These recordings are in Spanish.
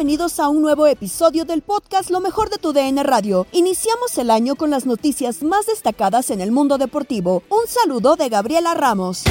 Bienvenidos a un nuevo episodio del podcast Lo mejor de tu DN Radio. Iniciamos el año con las noticias más destacadas en el mundo deportivo. Un saludo de Gabriela Ramos.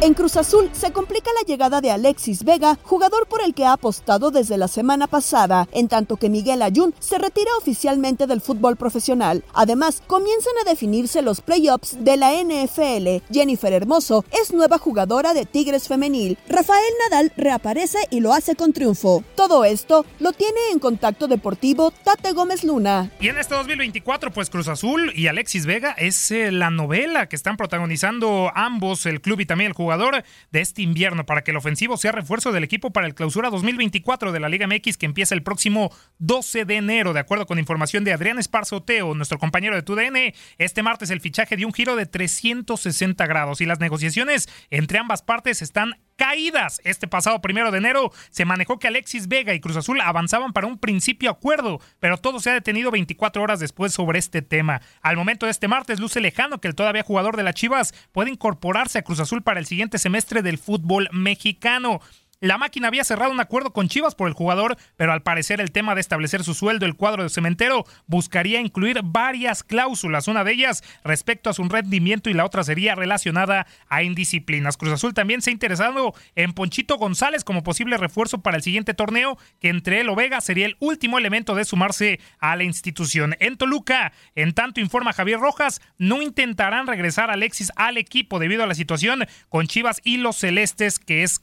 En Cruz Azul se complica la llegada de Alexis Vega, jugador por el que ha apostado desde la semana pasada, en tanto que Miguel Ayun se retira oficialmente del fútbol profesional. Además, comienzan a definirse los playoffs de la NFL. Jennifer Hermoso es nueva jugadora de Tigres Femenil. Rafael Nadal reaparece y lo hace con triunfo. Todo esto lo tiene en contacto deportivo Tate Gómez Luna. Y en este 2024, pues Cruz Azul y Alexis Vega es eh, la novela que están protagonizando ambos, el club y también el jugador jugador de este invierno para que el ofensivo sea refuerzo del equipo para el clausura 2024 de la Liga MX que empieza el próximo 12 de enero. De acuerdo con información de Adrián Esparzoteo, nuestro compañero de TUDN, este martes el fichaje dio un giro de 360 grados y las negociaciones entre ambas partes están caídas. Este pasado primero de enero se manejó que Alexis Vega y Cruz Azul avanzaban para un principio acuerdo, pero todo se ha detenido 24 horas después sobre este tema. Al momento de este martes luce lejano que el todavía jugador de las Chivas puede incorporarse a Cruz Azul para el siguiente semestre del fútbol mexicano. La máquina había cerrado un acuerdo con Chivas por el jugador, pero al parecer el tema de establecer su sueldo, el cuadro de cementero, buscaría incluir varias cláusulas, una de ellas respecto a su rendimiento y la otra sería relacionada a indisciplinas. Cruz Azul también se ha interesado en Ponchito González como posible refuerzo para el siguiente torneo, que entre él o Vega sería el último elemento de sumarse a la institución. En Toluca, en tanto informa Javier Rojas, no intentarán regresar a Alexis al equipo debido a la situación con Chivas y los Celestes, que es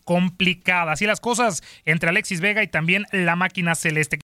Así las cosas entre Alexis Vega y también la máquina celeste.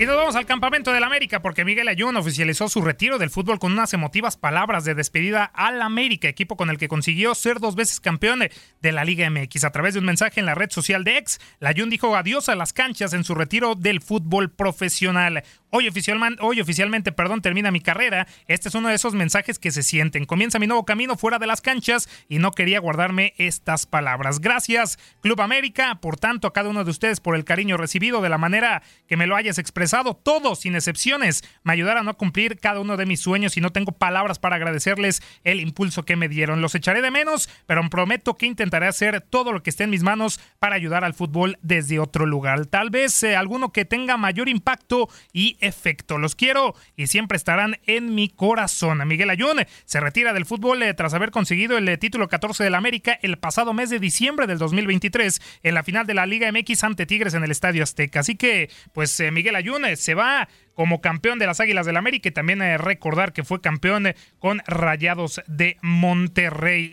Y nos vamos al campamento del América porque Miguel Ayun oficializó su retiro del fútbol con unas emotivas palabras de despedida al América, equipo con el que consiguió ser dos veces campeón de la Liga MX. A través de un mensaje en la red social de ex, Ayun dijo adiós a las canchas en su retiro del fútbol profesional. Hoy, oficialmente, perdón, termina mi carrera. Este es uno de esos mensajes que se sienten. Comienza mi nuevo camino fuera de las canchas y no quería guardarme estas palabras. Gracias, Club América, por tanto, a cada uno de ustedes por el cariño recibido, de la manera que me lo hayas expresado. Todos, sin excepciones, me ayudaron a cumplir cada uno de mis sueños y no tengo palabras para agradecerles el impulso que me dieron. Los echaré de menos, pero prometo que intentaré hacer todo lo que esté en mis manos para ayudar al fútbol desde otro lugar. Tal vez eh, alguno que tenga mayor impacto y efecto. Los quiero y siempre estarán en mi corazón. Miguel Ayun se retira del fútbol eh, tras haber conseguido el eh, título 14 del América el pasado mes de diciembre del 2023 en la final de la Liga MX ante Tigres en el Estadio Azteca. Así que, pues Miguel Ayun se va como campeón de las Águilas del América y también recordar que fue campeón con Rayados de Monterrey.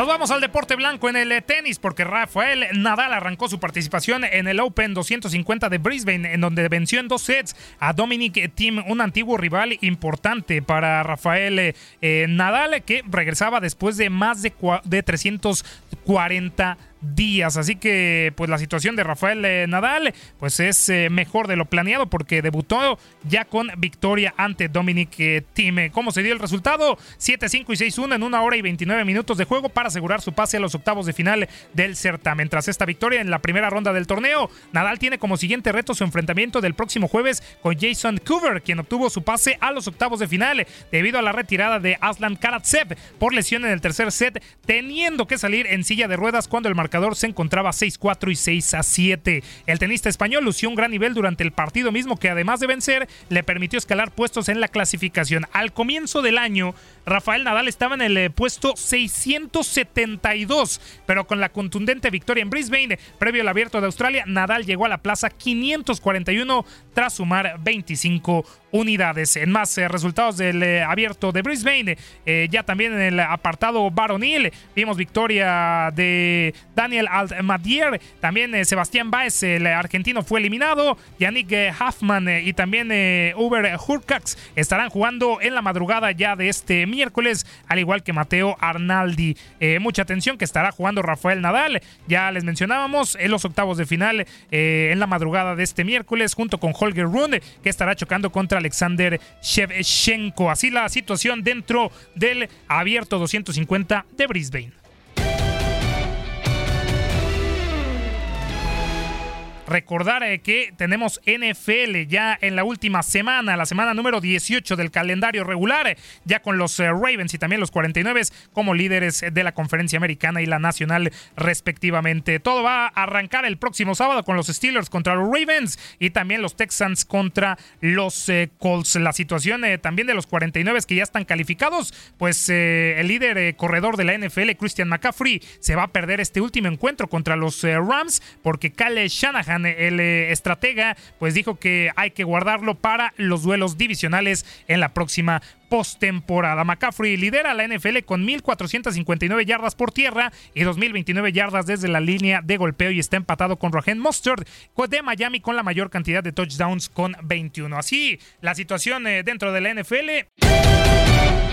Nos vamos al deporte blanco en el tenis porque Rafael Nadal arrancó su participación en el Open 250 de Brisbane en donde venció en dos sets a Dominic Thiem, un antiguo rival importante para Rafael eh, Nadal que regresaba después de más de, de 340 días. Así que pues la situación de Rafael eh, Nadal pues es eh, mejor de lo planeado porque debutó ya con victoria ante Dominic eh, Thiem. ¿Cómo se dio el resultado? 7-5 y 6-1 en una hora y 29 minutos de juego para asegurar su pase a los octavos de final del certamen. Tras esta victoria en la primera ronda del torneo, Nadal tiene como siguiente reto su enfrentamiento del próximo jueves con Jason Coover, quien obtuvo su pase a los octavos de final debido a la retirada de Aslan Karatsev por lesión en el tercer set, teniendo que salir en silla de ruedas cuando el marcador se encontraba 6-4 y 6-7. El tenista español lució un gran nivel durante el partido mismo que además de vencer le permitió escalar puestos en la clasificación. Al comienzo del año, Rafael Nadal estaba en el eh, puesto 672, pero con la contundente victoria en Brisbane, previo al abierto de Australia, Nadal llegó a la plaza 541 tras sumar 25 unidades. En más eh, resultados del eh, abierto de Brisbane, ya también en el apartado varonil, vimos victoria de Daniel Altmadier, también Sebastián Baez, el argentino, fue eliminado, Yannick Huffman y también Uber Hurkax estarán jugando en la madrugada ya de este miércoles, al igual que Mateo Arnaldi. Eh, mucha atención que estará jugando Rafael Nadal. Ya les mencionábamos en los octavos de final eh, en la madrugada de este miércoles, junto con Holger Rune, que estará chocando contra Alexander Shevchenko. Así la situación dentro del abierto 250 de Brisbane. Recordar eh, que tenemos NFL ya en la última semana, la semana número 18 del calendario regular, eh, ya con los eh, Ravens y también los 49 como líderes de la conferencia americana y la nacional respectivamente. Todo va a arrancar el próximo sábado con los Steelers contra los Ravens y también los Texans contra los Colts. La situación también de los 49 que ya están calificados, pues el líder corredor de la NFL, Christian McCaffrey, se va a perder este último encuentro contra los Rams porque Kyle Shanahan el estratega, pues dijo que hay que guardarlo para los duelos divisionales en la próxima postemporada. McCaffrey lidera la NFL con 1.459 yardas por tierra y 2.029 yardas desde la línea de golpeo y está empatado con Raheem Mustard de Miami con la mayor cantidad de touchdowns con 21. Así la situación eh, dentro de la NFL.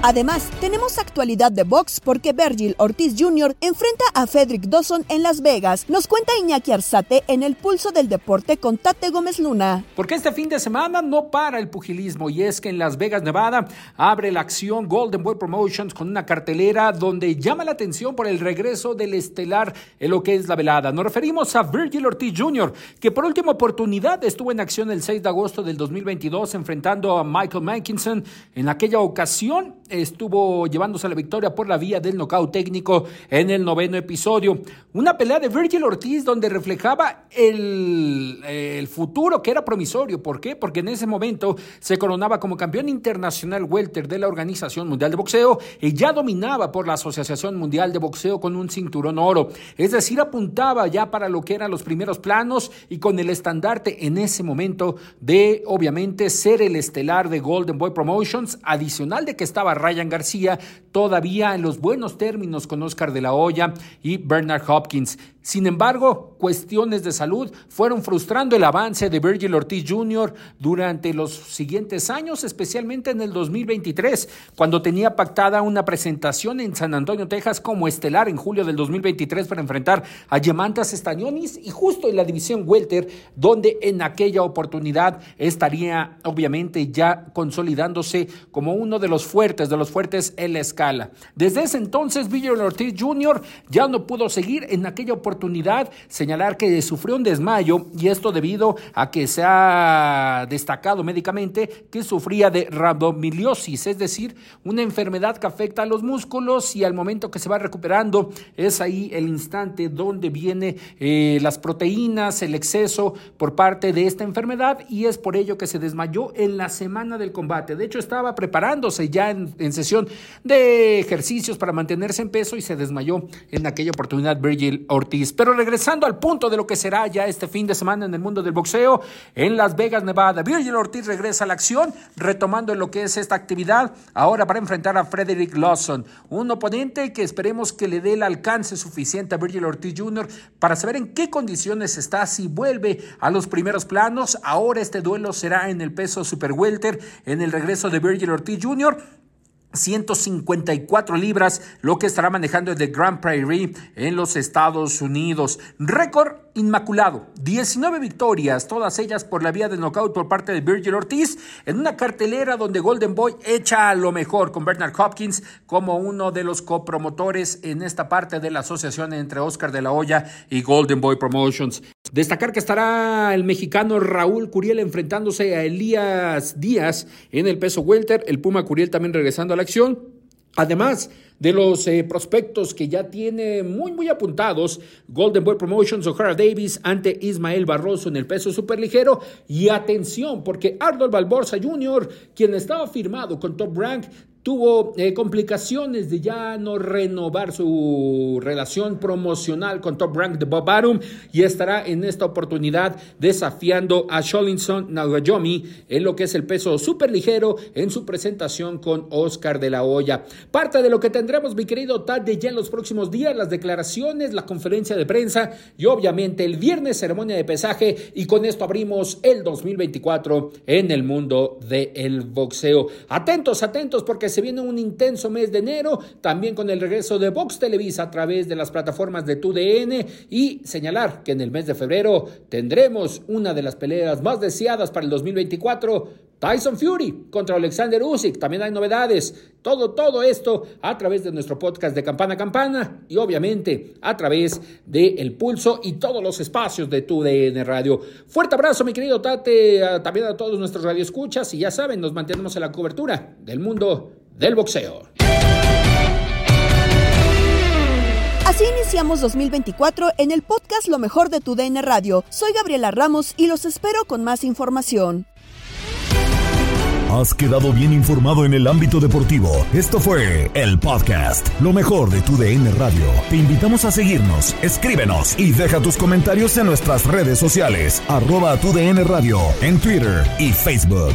Además, tenemos actualidad de box porque Virgil Ortiz Jr. enfrenta a Frederick Dawson en Las Vegas. Nos cuenta Iñaki Arzate en el pulso del deporte con Tate Gómez Luna. Porque este fin de semana no para el pugilismo y es que en Las Vegas, Nevada, abre la acción Golden Boy Promotions con una cartelera donde llama la atención por el regreso del estelar en lo que es la velada. Nos referimos a Virgil Ortiz Jr., que por última oportunidad estuvo en acción el 6 de agosto del 2022 enfrentando a Michael Mankinson. En aquella ocasión estuvo llevándose la victoria por la vía del nocaut técnico en el noveno episodio. Una pelea de Virgil Ortiz donde reflejaba el, el futuro que era promisorio. ¿Por qué? Porque en ese momento se coronaba como campeón internacional welter de la Organización Mundial de Boxeo y ya dominaba por la Asociación Mundial de Boxeo con un cinturón oro. Es decir, apuntaba ya para lo que eran los primeros planos y con el estandarte en ese momento de, obviamente, ser el estelar de Golden Boy Promotions, adicional de que estaba Ryan García, todavía en los buenos términos con Oscar de la Hoya y Bernard Hopkins. Sin embargo, cuestiones de salud fueron frustrando el avance de Virgil Ortiz Jr. durante los siguientes años, especialmente en el 2023, cuando tenía pactada una presentación en San Antonio, Texas como estelar en julio del 2023 para enfrentar a Yemantas Estañonis y justo en la división welter, donde en aquella oportunidad estaría obviamente ya consolidándose como uno de los fuertes, de los fuertes en la escala. Desde ese entonces, Virgil Ortiz Jr. ya no pudo seguir en aquella oportunidad señalar que sufrió un desmayo y esto debido a que se ha destacado médicamente que sufría de rabdomiliosis, es decir, una enfermedad que afecta a los músculos y al momento que se va recuperando es ahí el instante donde viene eh, las proteínas, el exceso por parte de esta enfermedad y es por ello que se desmayó en la semana del combate. De hecho, estaba preparándose ya en, en sesión de ejercicios para mantenerse en peso y se desmayó en aquella oportunidad Virgil Ortiz. Pero regresando al punto de lo que será ya este fin de semana en el mundo del boxeo, en Las Vegas, Nevada, Virgil Ortiz regresa a la acción, retomando lo que es esta actividad, ahora para enfrentar a Frederick Lawson, un oponente que esperemos que le dé el alcance suficiente a Virgil Ortiz Jr. para saber en qué condiciones está, si vuelve a los primeros planos. Ahora este duelo será en el peso super welter, en el regreso de Virgil Ortiz Jr. 154 libras, lo que estará manejando el de Grand Prairie en los Estados Unidos. Récord inmaculado, 19 victorias, todas ellas por la vía de knockout por parte de Virgil Ortiz, en una cartelera donde Golden Boy echa a lo mejor con Bernard Hopkins como uno de los copromotores en esta parte de la asociación entre Oscar de la Hoya y Golden Boy Promotions. Destacar que estará el mexicano Raúl Curiel enfrentándose a Elías Díaz en el peso welter, el Puma Curiel también regresando a la acción. Además de los eh, prospectos que ya tiene muy, muy apuntados, Golden Boy Promotions, O'Hara Davis ante Ismael Barroso en el peso superligero. Y atención, porque Arnold Balborza Jr., quien estaba firmado con Top Rank, tuvo eh, complicaciones de ya no renovar su relación promocional con Top Rank de Bob Arum y estará en esta oportunidad desafiando a Sholinson Nagayomi en lo que es el peso súper ligero en su presentación con Oscar de la Hoya. Parte de lo que tendremos, mi querido Tad, de ya en los próximos días, las declaraciones, la conferencia de prensa y obviamente el viernes ceremonia de pesaje y con esto abrimos el 2024 en el mundo del boxeo. Atentos, atentos porque se viene un intenso mes de enero, también con el regreso de Vox Televisa a través de las plataformas de TUDN y señalar que en el mes de febrero tendremos una de las peleas más deseadas para el 2024. Tyson Fury contra Alexander Usyk, también hay novedades. Todo, todo esto a través de nuestro podcast de Campana a Campana y obviamente a través de El Pulso y todos los espacios de tu DN Radio. Fuerte abrazo, mi querido Tate, también a todos nuestros radioescuchas y ya saben, nos mantenemos en la cobertura del mundo del boxeo. Así iniciamos 2024 en el podcast Lo mejor de tu DN Radio. Soy Gabriela Ramos y los espero con más información. Has quedado bien informado en el ámbito deportivo. Esto fue el podcast Lo mejor de tu DN Radio. Te invitamos a seguirnos, escríbenos y deja tus comentarios en nuestras redes sociales, arroba tu DN Radio, en Twitter y Facebook.